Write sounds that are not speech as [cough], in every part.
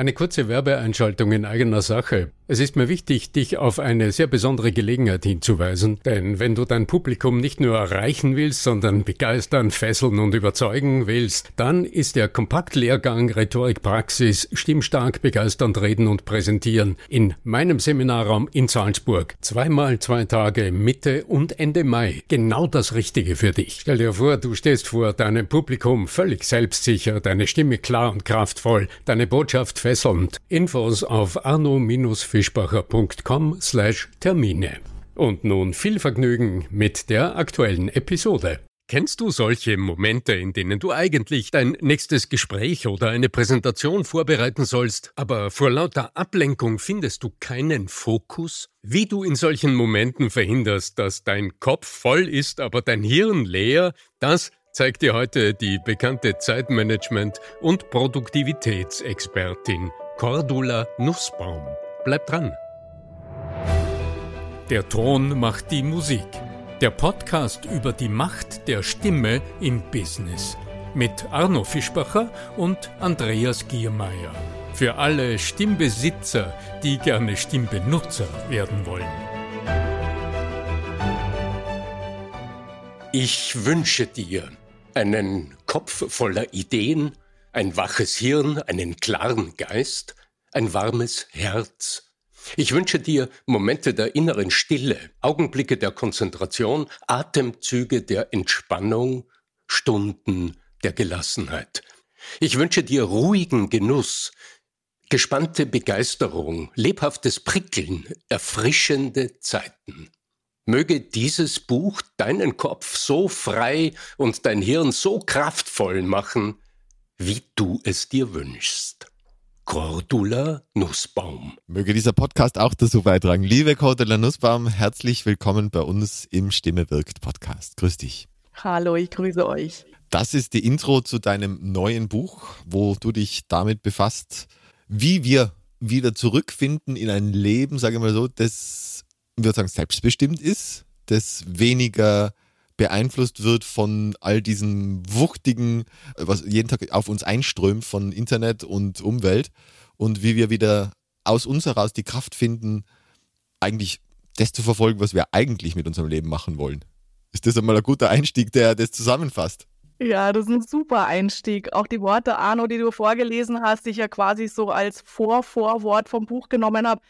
Eine kurze Werbeeinschaltung in eigener Sache. Es ist mir wichtig, dich auf eine sehr besondere Gelegenheit hinzuweisen, denn wenn du dein Publikum nicht nur erreichen willst, sondern begeistern, fesseln und überzeugen willst, dann ist der Kompaktlehrgang Rhetorik Praxis Stimmstark begeisternd reden und präsentieren in meinem Seminarraum in Salzburg. Zweimal zwei Tage Mitte und Ende Mai. Genau das Richtige für dich. Stell dir vor, du stehst vor deinem Publikum völlig selbstsicher, deine Stimme klar und kraftvoll, deine Botschaft fesselnd. Infos auf arno-für fischbacher.com slash Termine. Und nun viel Vergnügen mit der aktuellen Episode. Kennst du solche Momente, in denen du eigentlich dein nächstes Gespräch oder eine Präsentation vorbereiten sollst, aber vor lauter Ablenkung findest du keinen Fokus? Wie du in solchen Momenten verhinderst, dass dein Kopf voll ist, aber dein Hirn leer, das zeigt dir heute die bekannte Zeitmanagement- und Produktivitätsexpertin Cordula Nussbaum. Bleib dran. Der Ton macht die Musik. Der Podcast über die Macht der Stimme im Business. Mit Arno Fischbacher und Andreas Giermeier. Für alle Stimmbesitzer, die gerne Stimmbenutzer werden wollen. Ich wünsche dir einen Kopf voller Ideen, ein waches Hirn, einen klaren Geist ein warmes Herz. Ich wünsche dir Momente der inneren Stille, Augenblicke der Konzentration, Atemzüge der Entspannung, Stunden der Gelassenheit. Ich wünsche dir ruhigen Genuss, gespannte Begeisterung, lebhaftes Prickeln, erfrischende Zeiten. Möge dieses Buch deinen Kopf so frei und dein Hirn so kraftvoll machen, wie du es dir wünschst. Cordula Nussbaum. Möge dieser Podcast auch dazu beitragen. Liebe Cordula Nussbaum, herzlich willkommen bei uns im Stimme wirkt Podcast. Grüß dich. Hallo, ich grüße euch. Das ist die Intro zu deinem neuen Buch, wo du dich damit befasst, wie wir wieder zurückfinden in ein Leben, sage ich mal so, das, würde sagen, selbstbestimmt ist, das weniger beeinflusst wird von all diesen wuchtigen, was jeden Tag auf uns einströmt von Internet und Umwelt und wie wir wieder aus uns heraus die Kraft finden, eigentlich das zu verfolgen, was wir eigentlich mit unserem Leben machen wollen. Ist das einmal ein guter Einstieg, der das zusammenfasst? Ja, das ist ein super Einstieg. Auch die Worte, Arno, die du vorgelesen hast, die ich ja quasi so als Vorvorwort vom Buch genommen habe.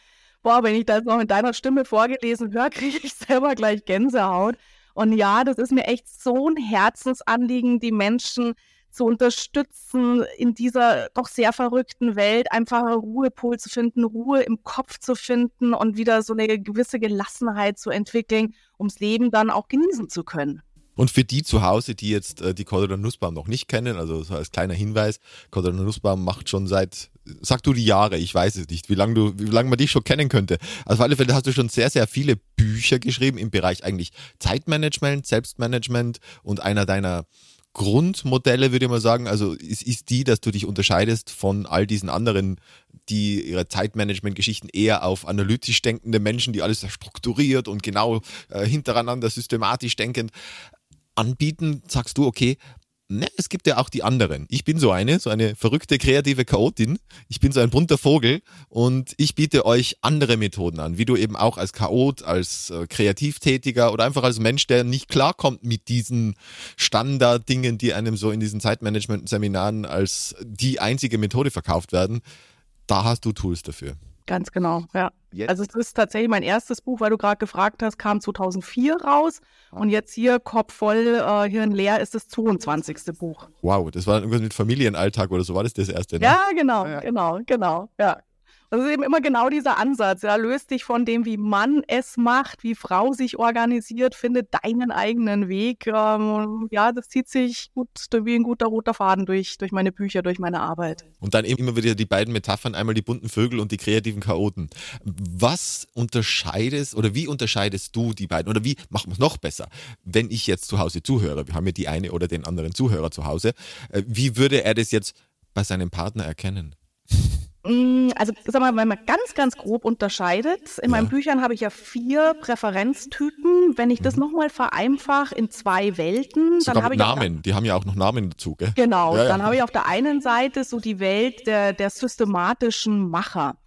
Boah, wenn ich das noch in deiner Stimme vorgelesen höre, [laughs] kriege ich selber gleich Gänsehaut. Und ja, das ist mir echt so ein Herzensanliegen, die Menschen zu unterstützen, in dieser doch sehr verrückten Welt einfach einen Ruhepol zu finden, Ruhe im Kopf zu finden und wieder so eine gewisse Gelassenheit zu entwickeln, ums Leben dann auch genießen zu können. Und für die zu Hause, die jetzt äh, die Cordula Nussbaum noch nicht kennen, also so als kleiner Hinweis, Cordula Nussbaum macht schon seit, sag du die Jahre, ich weiß es nicht, wie lange du, wie lange man dich schon kennen könnte. Also auf alle Fälle hast du schon sehr, sehr viele Bücher geschrieben im Bereich eigentlich Zeitmanagement, Selbstmanagement und einer deiner Grundmodelle, würde ich mal sagen, also ist, ist die, dass du dich unterscheidest von all diesen anderen, die ihre Zeitmanagement-Geschichten eher auf analytisch denkende Menschen, die alles strukturiert und genau äh, hintereinander systematisch denkend anbieten, sagst du, okay, ne, es gibt ja auch die anderen. Ich bin so eine, so eine verrückte, kreative Chaotin. Ich bin so ein bunter Vogel und ich biete euch andere Methoden an, wie du eben auch als Chaot, als äh, Kreativtätiger oder einfach als Mensch, der nicht klarkommt mit diesen Standarddingen, die einem so in diesen Zeitmanagement-Seminaren als die einzige Methode verkauft werden. Da hast du Tools dafür. Ganz genau, ja. Jetzt? Also es ist tatsächlich mein erstes Buch, weil du gerade gefragt hast, kam 2004 raus ah. und jetzt hier Kopf voll, äh, Hirn leer ist das 22. Buch. Wow, das war irgendwas mit Familienalltag oder so war das das erste, ne? Ja, genau, ja. genau, genau, ja. Das ist eben immer genau dieser Ansatz. Ja, löst dich von dem, wie Mann es macht, wie Frau sich organisiert, finde deinen eigenen Weg. Ähm, ja, das zieht sich gut wie ein guter roter Faden durch, durch meine Bücher, durch meine Arbeit. Und dann eben immer wieder die beiden Metaphern, einmal die bunten Vögel und die kreativen Chaoten. Was unterscheidest oder wie unterscheidest du die beiden? Oder wie machen wir es noch besser? Wenn ich jetzt zu Hause zuhöre, wir haben ja die eine oder den anderen Zuhörer zu Hause, äh, wie würde er das jetzt bei seinem Partner erkennen? Mm, also, sag mal, wenn man ganz, ganz grob unterscheidet, in ja. meinen Büchern habe ich ja vier Präferenztypen. Wenn ich das mhm. nochmal vereinfache in zwei Welten, Sogar dann habe ich. Namen, die haben ja auch noch Namen dazu, gell? Genau, ja, ja. dann habe ich auf der einen Seite so die Welt der, der systematischen Macher.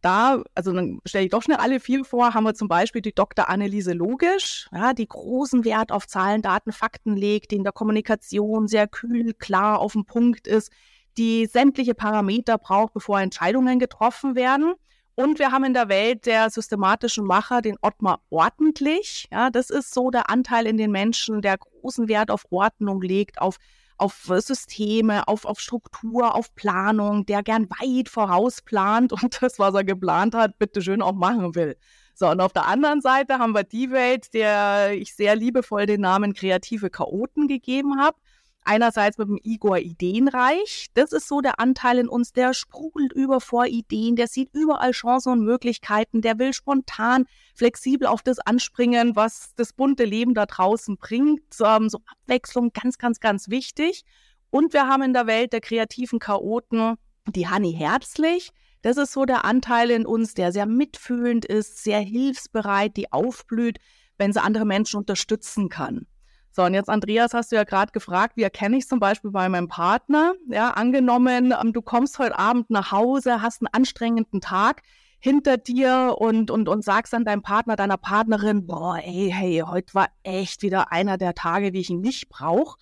Da, also dann stelle ich doch schnell alle vier vor, haben wir zum Beispiel die Dr. Anneliese Logisch, ja, die großen Wert auf Zahlen, Daten, Fakten legt, die in der Kommunikation sehr kühl, klar auf den Punkt ist, die sämtliche Parameter braucht, bevor Entscheidungen getroffen werden. Und wir haben in der Welt der systematischen Macher den Ottmar ordentlich. Ja, das ist so der Anteil in den Menschen, der großen Wert auf Ordnung legt, auf, auf Systeme, auf, auf Struktur, auf Planung, der gern weit vorausplant [laughs] und das, was er geplant hat, bitteschön auch machen will. So, und auf der anderen Seite haben wir die Welt, der ich sehr liebevoll den Namen kreative Chaoten gegeben habe einerseits mit dem Igor ideenreich. Das ist so der Anteil in uns, der sprudelt über vor Ideen, der sieht überall Chancen und Möglichkeiten, der will spontan, flexibel auf das anspringen, was das bunte Leben da draußen bringt. Ähm, so Abwechslung, ganz, ganz, ganz wichtig. Und wir haben in der Welt der kreativen Chaoten die Hanni Herzlich. Das ist so der Anteil in uns, der sehr mitfühlend ist, sehr hilfsbereit, die aufblüht, wenn sie andere Menschen unterstützen kann. So, und jetzt, Andreas, hast du ja gerade gefragt, wie erkenne ich zum Beispiel bei meinem Partner? Ja, angenommen, ähm, du kommst heute Abend nach Hause, hast einen anstrengenden Tag hinter dir und, und, und sagst dann deinem Partner, deiner Partnerin, boah, ey, hey, heute war echt wieder einer der Tage, wie ich nicht brauche.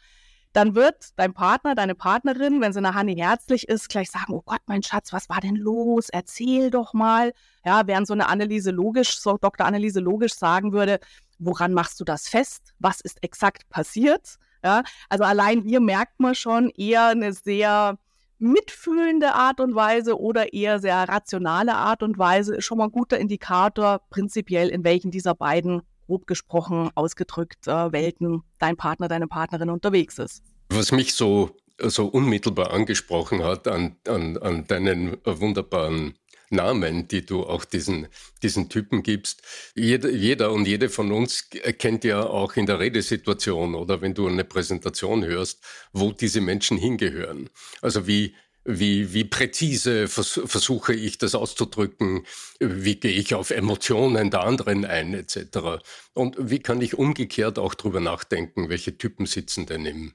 Dann wird dein Partner, deine Partnerin, wenn sie eine Hanni herzlich ist, gleich sagen, oh Gott, mein Schatz, was war denn los? Erzähl doch mal. Ja, während so eine Anneliese logisch, so Dr. Anneliese logisch sagen würde, woran machst du das fest? Was ist exakt passiert? Ja, also allein hier merkt man schon eher eine sehr mitfühlende Art und Weise oder eher sehr rationale Art und Weise ist schon mal ein guter Indikator prinzipiell, in welchen dieser beiden, grob gesprochen, ausgedrückt, äh, Welten dein Partner, deine Partnerin unterwegs ist. Was mich so, so unmittelbar angesprochen hat an, an, an deinen wunderbaren Namen, die du auch diesen, diesen Typen gibst. Jeder, jeder und jede von uns kennt ja auch in der Redesituation oder wenn du eine Präsentation hörst, wo diese Menschen hingehören. Also wie, wie, wie präzise vers versuche ich das auszudrücken, wie gehe ich auf Emotionen der anderen ein, etc. Und wie kann ich umgekehrt auch drüber nachdenken, welche Typen sitzen denn im,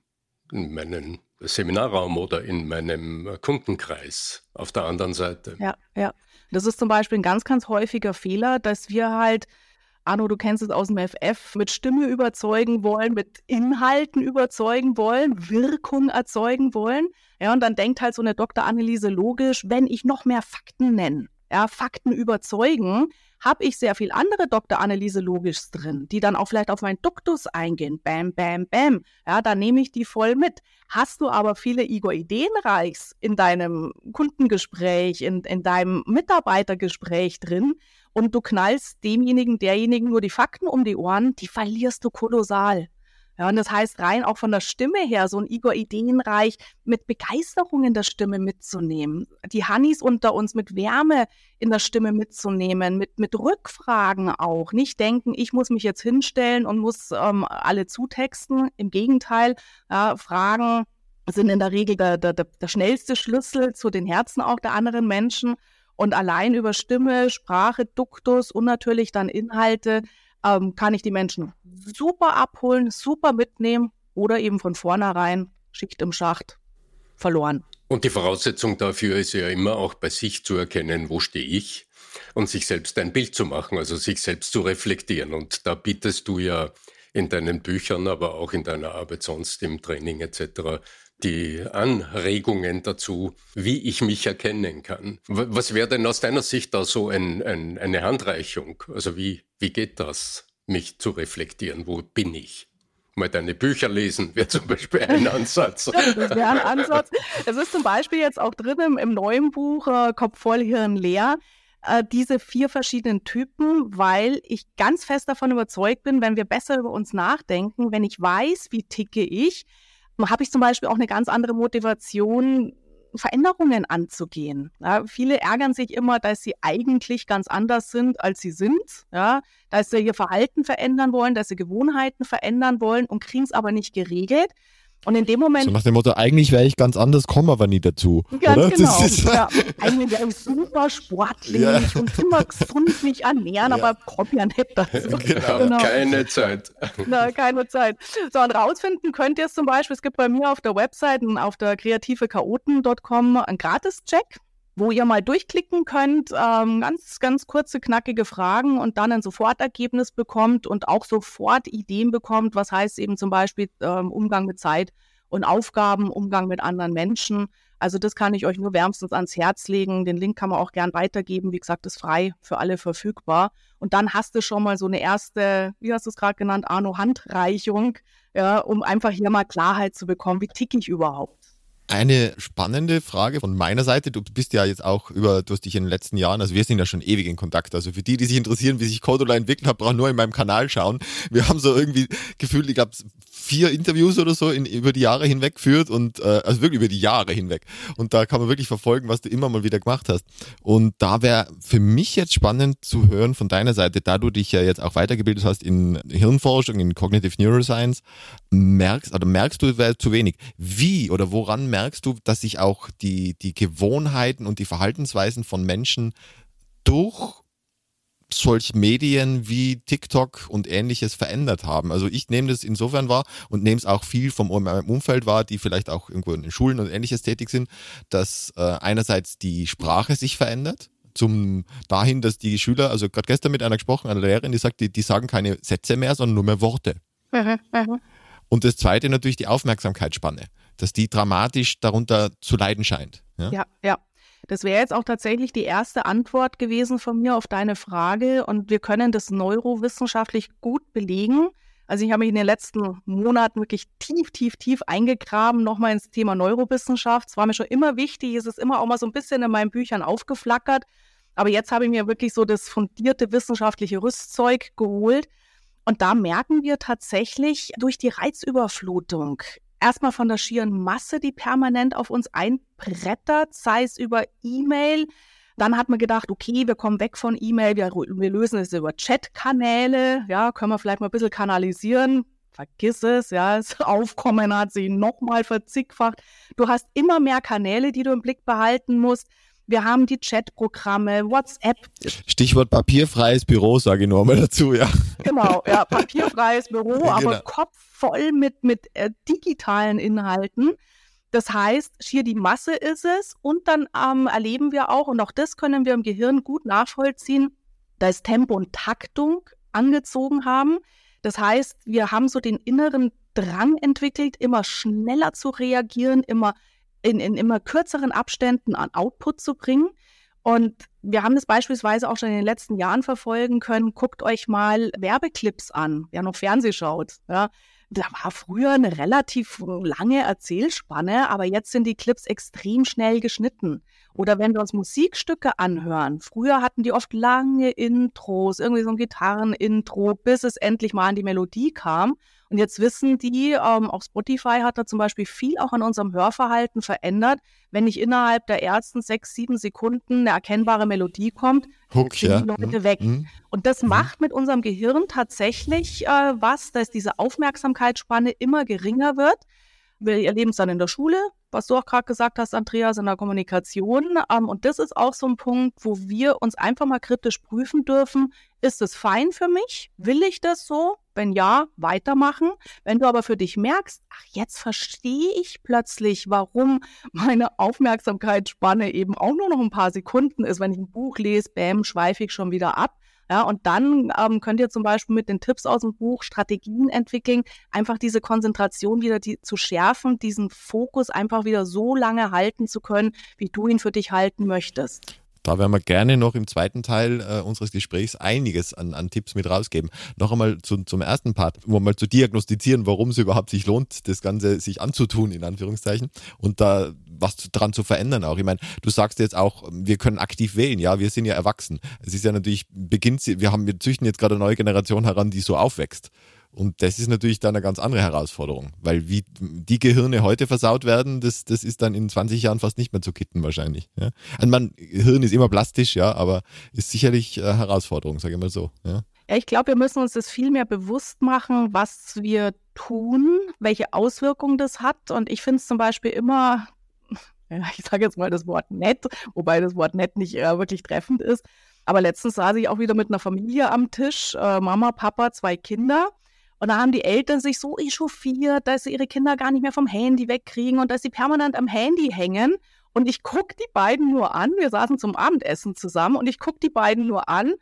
in meinen Seminarraum oder in meinem Kundenkreis auf der anderen Seite. Ja, ja. Das ist zum Beispiel ein ganz, ganz häufiger Fehler, dass wir halt, Arno, du kennst es aus dem FF, mit Stimme überzeugen wollen, mit Inhalten überzeugen wollen, Wirkung erzeugen wollen. Ja, und dann denkt halt so eine Dr. Anneliese logisch, wenn ich noch mehr Fakten nenne, ja, Fakten überzeugen, habe ich sehr viel andere. Anneliese Logisch drin, die dann auch vielleicht auf meinen Duktus eingehen. Bam, bam, bam. Ja, da nehme ich die voll mit. Hast du aber viele Igor Ideenreichs in deinem Kundengespräch, in, in deinem Mitarbeitergespräch drin und du knallst demjenigen, derjenigen nur die Fakten um die Ohren, die verlierst du kolossal. Ja, und das heißt rein auch von der Stimme her, so ein Igor Ideenreich mit Begeisterung in der Stimme mitzunehmen, die Hannis unter uns mit Wärme in der Stimme mitzunehmen, mit, mit Rückfragen auch. Nicht denken, ich muss mich jetzt hinstellen und muss ähm, alle zutexten. Im Gegenteil, ja, Fragen sind in der Regel der, der, der schnellste Schlüssel zu den Herzen auch der anderen Menschen. Und allein über Stimme, Sprache, Duktus und natürlich dann Inhalte ähm, kann ich die Menschen super abholen, super mitnehmen oder eben von vornherein Schicht im Schacht verloren. Und die Voraussetzung dafür ist ja immer auch bei sich zu erkennen, wo stehe ich und sich selbst ein Bild zu machen, also sich selbst zu reflektieren. Und da bietest du ja in deinen Büchern, aber auch in deiner Arbeit sonst im Training etc die Anregungen dazu, wie ich mich erkennen kann. Was wäre denn aus deiner Sicht da so ein, ein, eine Handreichung? Also wie, wie geht das, mich zu reflektieren? Wo bin ich? Mal deine Bücher lesen wäre zum Beispiel ein [laughs] Ansatz. das wäre ein Ansatz. Es ist zum Beispiel jetzt auch drin im, im neuen Buch äh, Kopf voll, Hirn leer äh, diese vier verschiedenen Typen, weil ich ganz fest davon überzeugt bin, wenn wir besser über uns nachdenken, wenn ich weiß, wie ticke ich, habe ich zum Beispiel auch eine ganz andere Motivation, Veränderungen anzugehen. Ja, viele ärgern sich immer, dass sie eigentlich ganz anders sind, als sie sind. Ja, dass sie ihr Verhalten verändern wollen, dass sie Gewohnheiten verändern wollen und kriegen es aber nicht geregelt. Und in dem Moment. So nach dem Motto, eigentlich wäre ich ganz anders, komme aber nie dazu. Ganz oder? genau. ja, eigentlich wäre ich super sportlich ja. und immer gesund mich ernähren, ja. aber komme ja nicht dazu. [laughs] Genau, genau. keine Zeit. Na, keine Zeit. So, und rausfinden könnt ihr es zum Beispiel, es gibt bei mir auf der Website, auf der kreativechaoten.com einen Gratis-Check wo ihr mal durchklicken könnt, ähm, ganz, ganz kurze, knackige Fragen und dann ein Sofortergebnis bekommt und auch sofort Ideen bekommt, was heißt eben zum Beispiel ähm, Umgang mit Zeit und Aufgaben, Umgang mit anderen Menschen. Also das kann ich euch nur wärmstens ans Herz legen. Den Link kann man auch gern weitergeben. Wie gesagt, ist frei für alle verfügbar. Und dann hast du schon mal so eine erste, wie hast du es gerade genannt, Arno, Handreichung, ja, um einfach hier mal Klarheit zu bekommen, wie tick ich überhaupt. Eine spannende Frage von meiner Seite. Du bist ja jetzt auch über, du hast dich in den letzten Jahren, also wir sind ja schon ewig in Kontakt. Also für die, die sich interessieren, wie sich Codula entwickelt hat, brauchen nur in meinem Kanal schauen. Wir haben so irgendwie gefühlt, ich glaube, vier Interviews oder so in, über die Jahre hinweg geführt und äh, also wirklich über die Jahre hinweg. Und da kann man wirklich verfolgen, was du immer mal wieder gemacht hast. Und da wäre für mich jetzt spannend zu hören von deiner Seite, da du dich ja jetzt auch weitergebildet hast in Hirnforschung, in Cognitive Neuroscience, merkst, oder merkst du, zu wenig. Wie oder woran merkst du, dass sich auch die, die Gewohnheiten und die Verhaltensweisen von Menschen durch solch Medien wie TikTok und ähnliches verändert haben. Also ich nehme das insofern wahr und nehme es auch viel vom Umfeld wahr, die vielleicht auch irgendwo in den Schulen und ähnliches tätig sind, dass äh, einerseits die Sprache sich verändert, zum dahin, dass die Schüler, also gerade gestern mit einer gesprochen, einer Lehrerin, die sagt, die, die sagen keine Sätze mehr, sondern nur mehr Worte. Mhm, mhm. Und das zweite natürlich die Aufmerksamkeitsspanne, dass die dramatisch darunter zu leiden scheint. Ja, ja. ja. Das wäre jetzt auch tatsächlich die erste Antwort gewesen von mir auf deine Frage und wir können das neurowissenschaftlich gut belegen. Also ich habe mich in den letzten Monaten wirklich tief, tief, tief eingegraben, nochmal ins Thema Neurowissenschaft. Es war mir schon immer wichtig, es ist immer auch mal so ein bisschen in meinen Büchern aufgeflackert. Aber jetzt habe ich mir wirklich so das fundierte wissenschaftliche Rüstzeug geholt. Und da merken wir tatsächlich durch die Reizüberflutung, erstmal von der schieren Masse, die permanent auf uns einbrettert, sei es über E-Mail. Dann hat man gedacht, okay, wir kommen weg von E-Mail, wir, wir lösen es über Chat-Kanäle, ja, können wir vielleicht mal ein bisschen kanalisieren. Vergiss es, ja, das [laughs] Aufkommen hat sich nochmal verzigfacht. Du hast immer mehr Kanäle, die du im Blick behalten musst. Wir haben die Chatprogramme, WhatsApp. Stichwort papierfreies Büro, sage ich nur mal dazu, ja. Genau, ja, [laughs] papierfreies Büro, genau. aber Kopf voll mit, mit äh, digitalen Inhalten. Das heißt, schier die Masse ist es und dann ähm, erleben wir auch, und auch das können wir im Gehirn gut nachvollziehen, dass Tempo und Taktung angezogen haben. Das heißt, wir haben so den inneren Drang entwickelt, immer schneller zu reagieren, immer in, in immer kürzeren Abständen an Output zu bringen. Und wir haben das beispielsweise auch schon in den letzten Jahren verfolgen können. Guckt euch mal Werbeclips an, wer noch Fernseh schaut. Ja. Da war früher eine relativ lange Erzählspanne, aber jetzt sind die Clips extrem schnell geschnitten. Oder wenn wir uns Musikstücke anhören, früher hatten die oft lange Intros, irgendwie so ein Gitarrenintro, bis es endlich mal an die Melodie kam. Und jetzt wissen die, ähm, auch Spotify hat da zum Beispiel viel auch an unserem Hörverhalten verändert. Wenn nicht innerhalb der ersten sechs, sieben Sekunden eine erkennbare Melodie kommt, Hook, sind ja. die Leute mhm. weg. Mhm. Und das mhm. macht mit unserem Gehirn tatsächlich äh, was, dass diese Aufmerksamkeitsspanne immer geringer wird. Wir erleben es dann in der Schule, was du auch gerade gesagt hast, Andreas, in der Kommunikation. Ähm, und das ist auch so ein Punkt, wo wir uns einfach mal kritisch prüfen dürfen. Ist es fein für mich? Will ich das so? Wenn ja, weitermachen. Wenn du aber für dich merkst, ach, jetzt verstehe ich plötzlich, warum meine Aufmerksamkeitsspanne eben auch nur noch ein paar Sekunden ist. Wenn ich ein Buch lese, bäm, schweife ich schon wieder ab ja, und dann ähm, könnt ihr zum Beispiel mit den Tipps aus dem Buch Strategien entwickeln, einfach diese Konzentration wieder die, zu schärfen, diesen Fokus einfach wieder so lange halten zu können, wie du ihn für dich halten möchtest. Da werden wir gerne noch im zweiten Teil äh, unseres Gesprächs einiges an, an Tipps mit rausgeben. Noch einmal zu, zum ersten Part, um mal zu diagnostizieren, warum es überhaupt sich lohnt, das Ganze sich anzutun, in Anführungszeichen, und da was dran zu verändern auch. Ich meine, du sagst jetzt auch, wir können aktiv wählen, ja, wir sind ja erwachsen. Es ist ja natürlich, beginnt, wir haben, wir züchten jetzt gerade eine neue Generation heran, die so aufwächst. Und das ist natürlich dann eine ganz andere Herausforderung, weil wie die Gehirne heute versaut werden, das, das ist dann in 20 Jahren fast nicht mehr zu kitten wahrscheinlich. Ja? Also man, Hirn ist immer plastisch, ja, aber ist sicherlich eine Herausforderung, sage ich mal so. Ja, ja ich glaube, wir müssen uns das viel mehr bewusst machen, was wir tun, welche Auswirkungen das hat. Und ich finde es zum Beispiel immer, [laughs] ich sage jetzt mal das Wort nett, wobei das Wort nett nicht äh, wirklich treffend ist. Aber letztens saß ich auch wieder mit einer Familie am Tisch, äh, Mama, Papa, zwei Kinder. Und da haben die Eltern sich so echauffiert, dass sie ihre Kinder gar nicht mehr vom Handy wegkriegen und dass sie permanent am Handy hängen. Und ich gucke die beiden nur an. Wir saßen zum Abendessen zusammen und ich gucke die beiden nur an,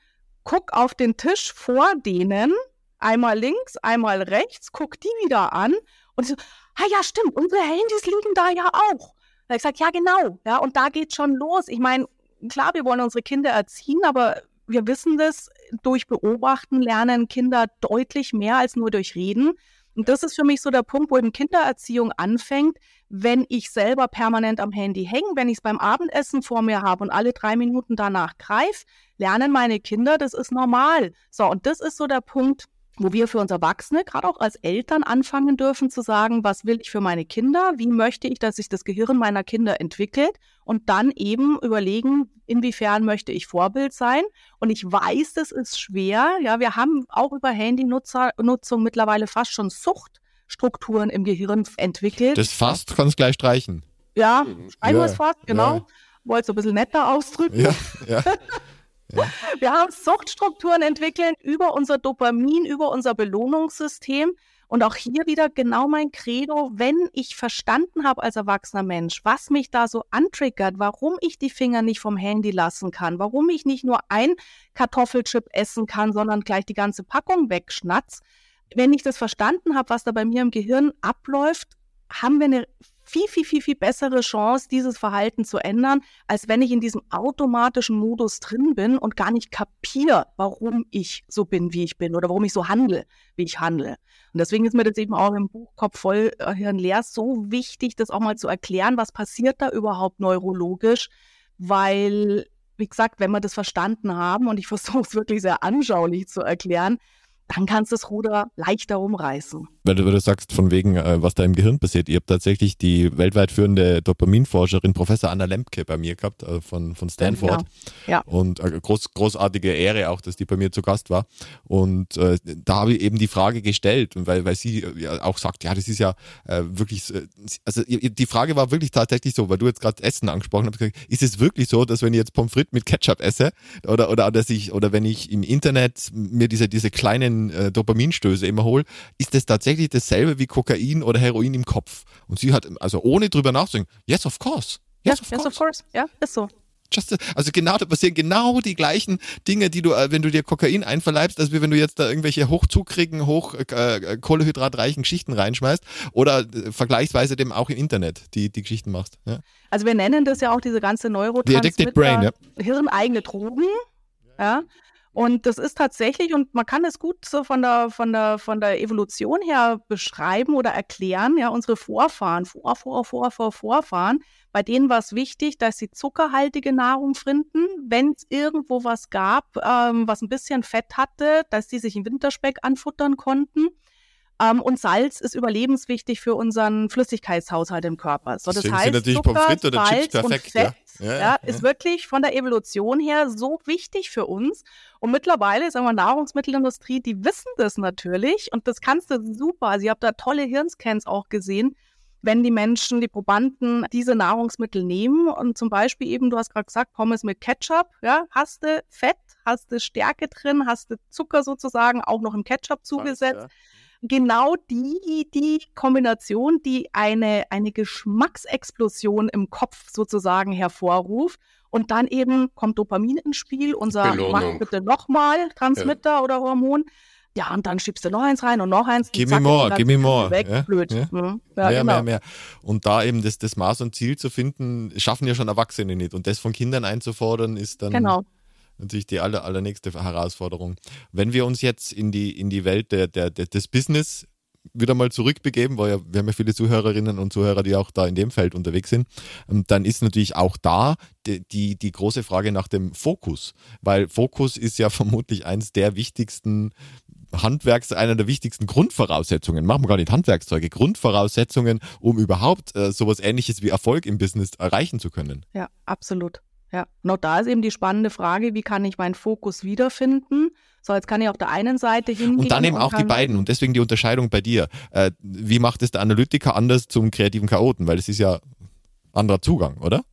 guck auf den Tisch vor denen, einmal links, einmal rechts, guck die wieder an und so, ah ja, stimmt, unsere Handys liegen da ja auch. Da ich gesagt, ja, genau. Ja, und da geht schon los. Ich meine, klar, wir wollen unsere Kinder erziehen, aber wir wissen das, durch Beobachten lernen Kinder deutlich mehr als nur durch Reden. Und das ist für mich so der Punkt, wo eben Kindererziehung anfängt, wenn ich selber permanent am Handy hänge, wenn ich es beim Abendessen vor mir habe und alle drei Minuten danach greife, lernen meine Kinder, das ist normal. So, und das ist so der Punkt, wo wir für uns Erwachsene, gerade auch als Eltern, anfangen dürfen zu sagen, was will ich für meine Kinder, wie möchte ich, dass sich das Gehirn meiner Kinder entwickelt und dann eben überlegen, inwiefern möchte ich Vorbild sein. Und ich weiß, das ist schwer. Ja, wir haben auch über Handynutzung mittlerweile fast schon Suchtstrukturen im Gehirn entwickelt. Das fast kannst gleich streichen. Ja, streichen wir es fast, genau. Ja. Wollte so ein bisschen netter ausdrücken. Ja, ja. [laughs] [laughs] Wir haben Suchtstrukturen entwickelt über unser Dopamin, über unser Belohnungssystem. Und auch hier wieder genau mein Credo, wenn ich verstanden habe als erwachsener Mensch, was mich da so antriggert, warum ich die Finger nicht vom Handy lassen kann, warum ich nicht nur ein Kartoffelchip essen kann, sondern gleich die ganze Packung wegschnatz. Wenn ich das verstanden habe, was da bei mir im Gehirn abläuft, haben wir eine viel, viel, viel, viel bessere Chance, dieses Verhalten zu ändern, als wenn ich in diesem automatischen Modus drin bin und gar nicht kapiere, warum ich so bin, wie ich bin oder warum ich so handle, wie ich handle. Und deswegen ist mir das eben auch im Buch Kopf voll äh, Hirn leer so wichtig, das auch mal zu erklären, was passiert da überhaupt neurologisch, weil, wie gesagt, wenn wir das verstanden haben und ich versuche es wirklich sehr anschaulich zu erklären, dann kannst du das Ruder leichter umreißen. Weil du, weil du sagst, von wegen, äh, was da im Gehirn passiert. Ihr habt tatsächlich die weltweit führende Dopaminforscherin Professor Anna Lempke bei mir gehabt, äh, von, von Stanford. Ja. ja. Und äh, groß, großartige Ehre auch, dass die bei mir zu Gast war. Und da habe ich eben die Frage gestellt, weil, weil sie ja auch sagt, ja, das ist ja wirklich, also die Frage war wirklich tatsächlich so, weil du jetzt gerade Essen angesprochen hast, ist es wirklich so, dass wenn ich jetzt Pommes frites mit Ketchup esse oder, oder, dass ich, oder wenn ich im Internet mir diese, diese kleinen äh, Dopaminstöße immer hole, ist das tatsächlich dasselbe wie Kokain oder Heroin im Kopf. Und sie hat, also ohne drüber nachzudenken, yes, of course. Yes, of, yes course. of course. Ja, ist so. Just, also genau, da passieren genau die gleichen Dinge, die du, äh, wenn du dir Kokain einverleibst, als wenn du jetzt da irgendwelche hochzukriegen, hoch äh, äh, kohlenhydratreichen Geschichten reinschmeißt oder äh, vergleichsweise dem auch im Internet die, die Geschichten machst. Ja. Also wir nennen das ja auch diese ganze Neurotransmitter, Brain, ja. hirneigene Drogen. Ja. Und das ist tatsächlich, und man kann es gut so von der, von der, von der Evolution her beschreiben oder erklären, ja, unsere Vorfahren, Vor, Vor, Vor, Vor, Vorfahren, bei denen war es wichtig, dass sie zuckerhaltige Nahrung finden. Wenn es irgendwo was gab, ähm, was ein bisschen Fett hatte, dass sie sich im Winterspeck anfuttern konnten. Ähm, und Salz ist überlebenswichtig für unseren Flüssigkeitshaushalt im Körper. So, das Deswegen heißt, natürlich Zucker, Pommes frites oder Salz Chips perfekt. Und Fett, ja. Ja, ja, ist wirklich von der Evolution her so wichtig für uns. Und mittlerweile, sagen wir, Nahrungsmittelindustrie, die wissen das natürlich und das kannst du super. Also ihr habt da tolle Hirnscans auch gesehen, wenn die Menschen, die Probanden diese Nahrungsmittel nehmen und zum Beispiel eben, du hast gerade gesagt, Pommes mit Ketchup, ja, hast du Fett, hast du Stärke drin, hast du Zucker sozusagen auch noch im Ketchup zugesetzt. Ja genau die, die Kombination, die eine, eine Geschmacksexplosion im Kopf sozusagen hervorruft. Und dann eben kommt Dopamin ins Spiel, unser Belohnung. mach bitte nochmal Transmitter ja. oder Hormon. Ja, und dann schiebst du noch eins rein und noch eins. Give me more, give me more. Weg, ja, blöd. Ja. Mhm. Ja, mehr, genau. mehr, mehr. Und da eben das, das Maß und Ziel zu finden, schaffen ja schon Erwachsene nicht. Und das von Kindern einzufordern, ist dann genau natürlich die aller, allernächste Herausforderung. Wenn wir uns jetzt in die, in die Welt der, der, der, des Business wieder mal zurückbegeben, weil ja, wir haben ja viele Zuhörerinnen und Zuhörer, die auch da in dem Feld unterwegs sind, ähm, dann ist natürlich auch da die, die, die große Frage nach dem Fokus, weil Fokus ist ja [laughs] vermutlich eins der wichtigsten Handwerks, einer der wichtigsten Grundvoraussetzungen, machen wir gar nicht Handwerkszeuge, Grundvoraussetzungen, um überhaupt äh, sowas ähnliches wie Erfolg im Business erreichen zu können. Ja, absolut. Ja, und da ist eben die spannende Frage, wie kann ich meinen Fokus wiederfinden? So, jetzt kann ich auf der einen Seite hingehen. Und dann eben auch die beiden und deswegen die Unterscheidung bei dir. Äh, wie macht es der Analytiker anders zum kreativen Chaoten? Weil es ist ja anderer Zugang, oder?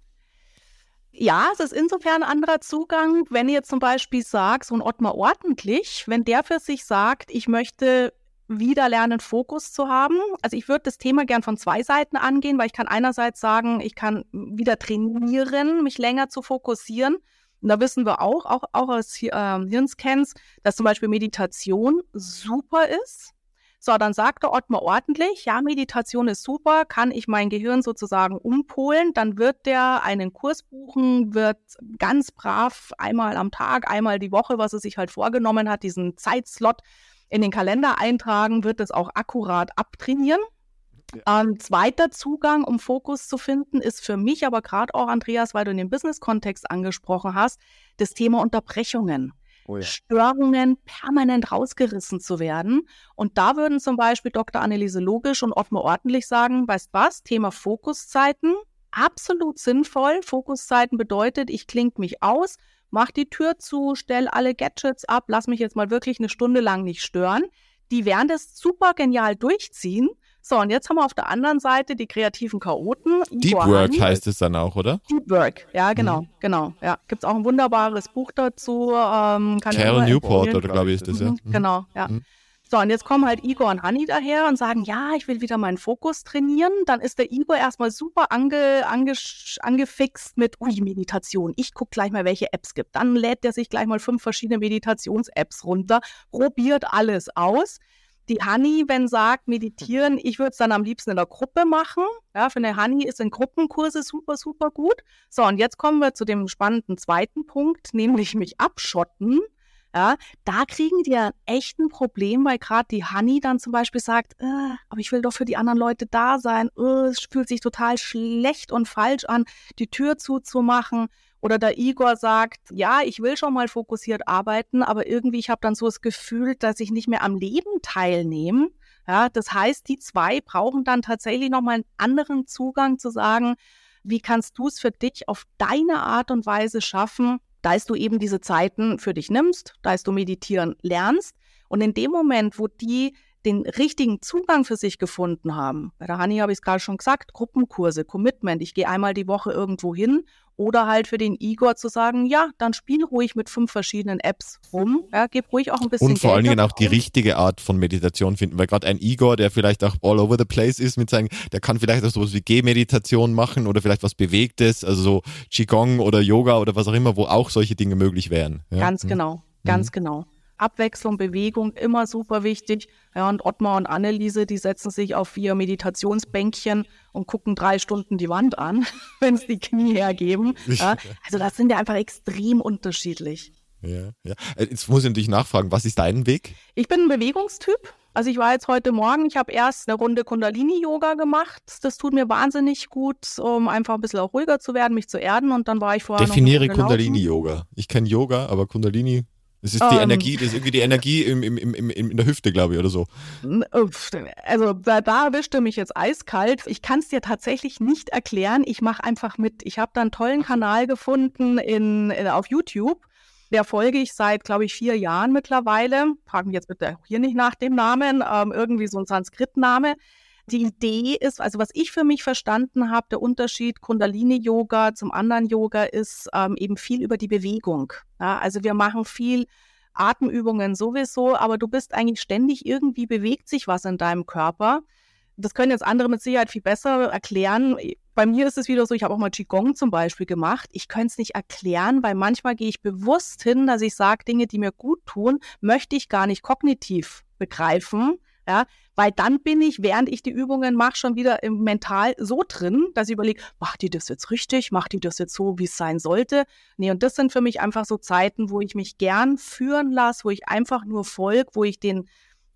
Ja, es ist insofern ein anderer Zugang, wenn ihr zum Beispiel sagt, so ein Ottmar ordentlich, wenn der für sich sagt, ich möchte wieder lernen, Fokus zu haben. Also ich würde das Thema gern von zwei Seiten angehen, weil ich kann einerseits sagen, ich kann wieder trainieren, mich länger zu fokussieren. Und da wissen wir auch, auch, auch aus äh, Hirnscans, dass zum Beispiel Meditation super ist. So, dann sagt der Ottmar ordentlich, ja, Meditation ist super, kann ich mein Gehirn sozusagen umpolen, dann wird der einen Kurs buchen, wird ganz brav einmal am Tag, einmal die Woche, was er sich halt vorgenommen hat, diesen Zeitslot in den Kalender eintragen, wird es auch akkurat abtrainieren. Ja. Ähm, zweiter Zugang, um Fokus zu finden, ist für mich aber gerade auch, Andreas, weil du in den Business-Kontext angesprochen hast, das Thema Unterbrechungen. Oh ja. Störungen permanent rausgerissen zu werden. Und da würden zum Beispiel Dr. Anneliese Logisch und Ottmar Ordentlich sagen, weißt was, Thema Fokuszeiten, absolut sinnvoll. Fokuszeiten bedeutet, ich klinge mich aus, mach die Tür zu, stell alle Gadgets ab, lass mich jetzt mal wirklich eine Stunde lang nicht stören. Die werden das super genial durchziehen. So, und jetzt haben wir auf der anderen Seite die kreativen Chaoten. Deep Igor Work heißt es dann auch, oder? Deep Work, ja, genau, mhm. genau. Ja, gibt es auch ein wunderbares Buch dazu. Ähm, Carol Newport, oder glaube ich, ist das, ja. Mhm, genau, ja. Mhm. So, und jetzt kommen halt Igor und Hanni daher und sagen, ja, ich will wieder meinen Fokus trainieren. Dann ist der Igor erstmal super ange, ange, angefixt mit, ui, Meditation. Ich gucke gleich mal, welche Apps gibt. Dann lädt er sich gleich mal fünf verschiedene Meditations-Apps runter, probiert alles aus. Die Hanni, wenn sagt, meditieren, ich würde es dann am liebsten in der Gruppe machen. Ja, für eine Hanni ist in Gruppenkurse super, super gut. So, und jetzt kommen wir zu dem spannenden zweiten Punkt, nämlich mich abschotten. Ja, da kriegen die ja echt ein Problem, weil gerade die Honey dann zum Beispiel sagt, äh, aber ich will doch für die anderen Leute da sein. Äh, es fühlt sich total schlecht und falsch an, die Tür zuzumachen. Oder der Igor sagt, ja, ich will schon mal fokussiert arbeiten, aber irgendwie ich habe dann so das Gefühl, dass ich nicht mehr am Leben teilnehme. Ja, das heißt, die zwei brauchen dann tatsächlich nochmal einen anderen Zugang zu sagen, wie kannst du es für dich auf deine Art und Weise schaffen, dass du eben diese Zeiten für dich nimmst, dass du meditieren lernst. Und in dem Moment, wo die den richtigen Zugang für sich gefunden haben, bei der Hani habe ich es gerade schon gesagt, Gruppenkurse, Commitment, ich gehe einmal die Woche irgendwo hin oder halt für den Igor zu sagen, ja, dann spiel ruhig mit fünf verschiedenen Apps rum, ja, gib ruhig auch ein bisschen Und vor Geld allen Dingen auch die richtige Art von Meditation finden, weil gerade ein Igor, der vielleicht auch all over the place ist mit seinen, der kann vielleicht auch sowas wie Gehmeditation machen oder vielleicht was Bewegtes, also so Qigong oder Yoga oder was auch immer, wo auch solche Dinge möglich wären. Ja? Ganz genau, ganz mhm. genau. Abwechslung, Bewegung, immer super wichtig. Ja, und Ottmar und Anneliese, die setzen sich auf ihr Meditationsbänkchen und gucken drei Stunden die Wand an, [laughs] wenn es die Knie hergeben. Ja, also das sind ja einfach extrem unterschiedlich. Ja, ja. Äh, jetzt muss ich natürlich nachfragen, was ist dein Weg? Ich bin ein Bewegungstyp. Also ich war jetzt heute Morgen, ich habe erst eine Runde Kundalini-Yoga gemacht. Das tut mir wahnsinnig gut, um einfach ein bisschen auch ruhiger zu werden, mich zu erden. Und dann war ich vorher Definiere Kundalini-Yoga. Ich kenne Yoga, aber Kundalini das ist die um, ähm. Energie, das ist irgendwie die Energie im, im, im, im, in der Hüfte, glaube ich, oder so. Also da, da erwischte mich jetzt eiskalt. Ich kann es dir tatsächlich nicht erklären. Ich mache einfach mit. Ich habe da einen tollen Kanal gefunden in, in, auf YouTube. Der folge ich seit, glaube ich, vier Jahren mittlerweile. Frag mich jetzt bitte hier nicht nach dem Namen. Ähm, irgendwie so ein Sanskrit-Name. Die Idee ist, also was ich für mich verstanden habe, der Unterschied Kundalini-Yoga zum anderen Yoga ist ähm, eben viel über die Bewegung. Ja, also wir machen viel Atemübungen sowieso, aber du bist eigentlich ständig irgendwie bewegt sich was in deinem Körper. Das können jetzt andere mit Sicherheit viel besser erklären. Bei mir ist es wieder so, ich habe auch mal Qigong zum Beispiel gemacht. Ich könnte es nicht erklären, weil manchmal gehe ich bewusst hin, dass ich sage, Dinge, die mir gut tun, möchte ich gar nicht kognitiv begreifen, ja, weil dann bin ich, während ich die Übungen mache, schon wieder im mental so drin, dass ich überlege, macht die das jetzt richtig, macht die das jetzt so, wie es sein sollte? Nee, und das sind für mich einfach so Zeiten, wo ich mich gern führen lasse, wo ich einfach nur folge, wo ich den,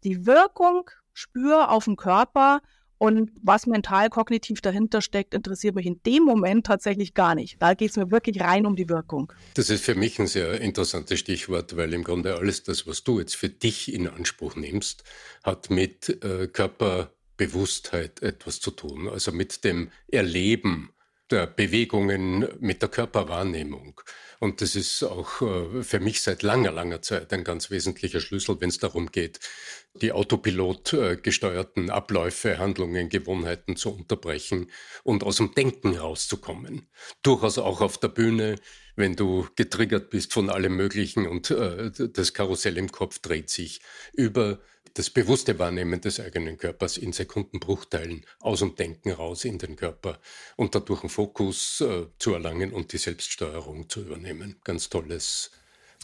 die Wirkung spüre auf den Körper und was mental kognitiv dahinter steckt, interessiert mich in dem Moment tatsächlich gar nicht. Da geht es mir wirklich rein um die Wirkung. Das ist für mich ein sehr interessantes Stichwort, weil im Grunde alles das, was du jetzt für dich in Anspruch nimmst, hat mit äh, Körperbewusstheit etwas zu tun, also mit dem Erleben der Bewegungen mit der Körperwahrnehmung. Und das ist auch äh, für mich seit langer, langer Zeit ein ganz wesentlicher Schlüssel, wenn es darum geht, die Autopilot äh, gesteuerten Abläufe, Handlungen, Gewohnheiten zu unterbrechen und aus dem Denken rauszukommen. Durchaus auch auf der Bühne, wenn du getriggert bist von allem Möglichen und äh, das Karussell im Kopf dreht sich über das bewusste Wahrnehmen des eigenen Körpers in Sekundenbruchteilen aus dem Denken raus in den Körper und dadurch einen Fokus äh, zu erlangen und die Selbststeuerung zu übernehmen. Ganz tolles,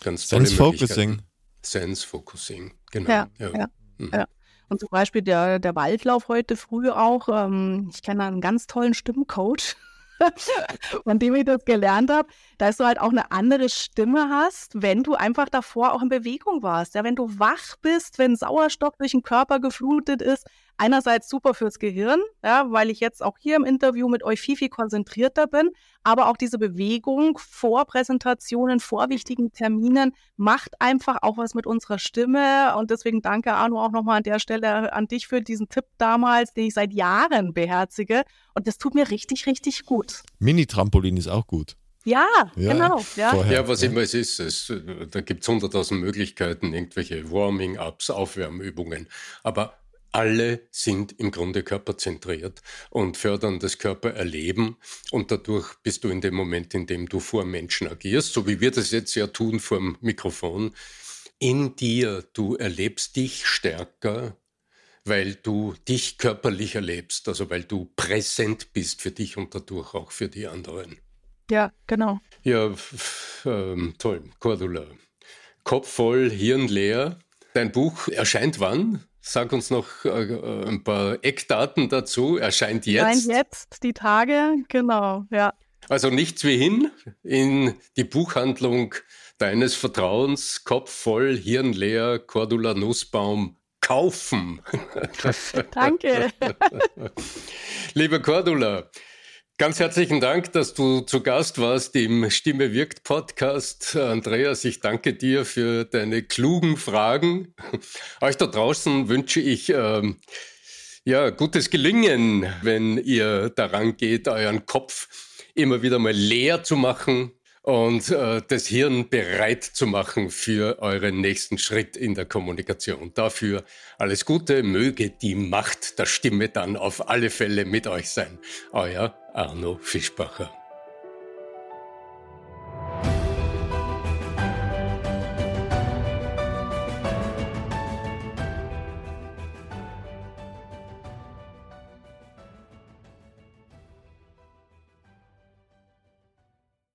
ganz tolle Sense Focusing. Sense Focusing, genau. Ja, ja. ja. Mhm. ja. Und zum Beispiel der, der Waldlauf heute früh auch. Ähm, ich kenne einen ganz tollen Stimmcoach. [laughs] von dem ich das gelernt habe, dass du halt auch eine andere Stimme hast, wenn du einfach davor auch in Bewegung warst. Ja, wenn du wach bist, wenn Sauerstoff durch den Körper geflutet ist, einerseits super fürs Gehirn, ja, weil ich jetzt auch hier im Interview mit euch viel, viel konzentrierter bin, aber auch diese Bewegung vor Präsentationen, vor wichtigen Terminen macht einfach auch was mit unserer Stimme und deswegen danke Arno auch nochmal an der Stelle an dich für diesen Tipp damals, den ich seit Jahren beherzige und das tut mir richtig, richtig gut. Mini-Trampolin ist auch gut. Ja, ja, genau. Ja, ja was immer es ist. Es, da gibt es hunderttausend Möglichkeiten, irgendwelche Warming-Ups, Aufwärmübungen. Aber alle sind im Grunde körperzentriert und fördern das Körpererleben und dadurch bist du in dem Moment, in dem du vor Menschen agierst, so wie wir das jetzt ja tun vor dem Mikrofon, in dir, du erlebst dich stärker, weil du dich körperlich erlebst, also weil du präsent bist für dich und dadurch auch für die anderen. Ja, genau. Ja, ähm, toll, Cordula. Kopf voll, Hirn leer. Dein Buch erscheint wann? Sag uns noch äh, ein paar Eckdaten dazu. Erscheint jetzt. Erscheint jetzt, die Tage, genau, ja. Also nichts wie hin in die Buchhandlung deines Vertrauens, Kopf voll, Hirn leer, Cordula Nussbaum kaufen. [laughs] Danke. [laughs] Liebe Cordula, Ganz herzlichen Dank, dass du zu Gast warst im Stimme wirkt Podcast. Andreas, ich danke dir für deine klugen Fragen. Euch da draußen wünsche ich ähm, ja gutes Gelingen, wenn ihr daran geht, euren Kopf immer wieder mal leer zu machen und äh, das Hirn bereit zu machen für euren nächsten Schritt in der Kommunikation. Dafür alles Gute, möge die Macht der Stimme dann auf alle Fälle mit euch sein. Euer Arno Fischbacher.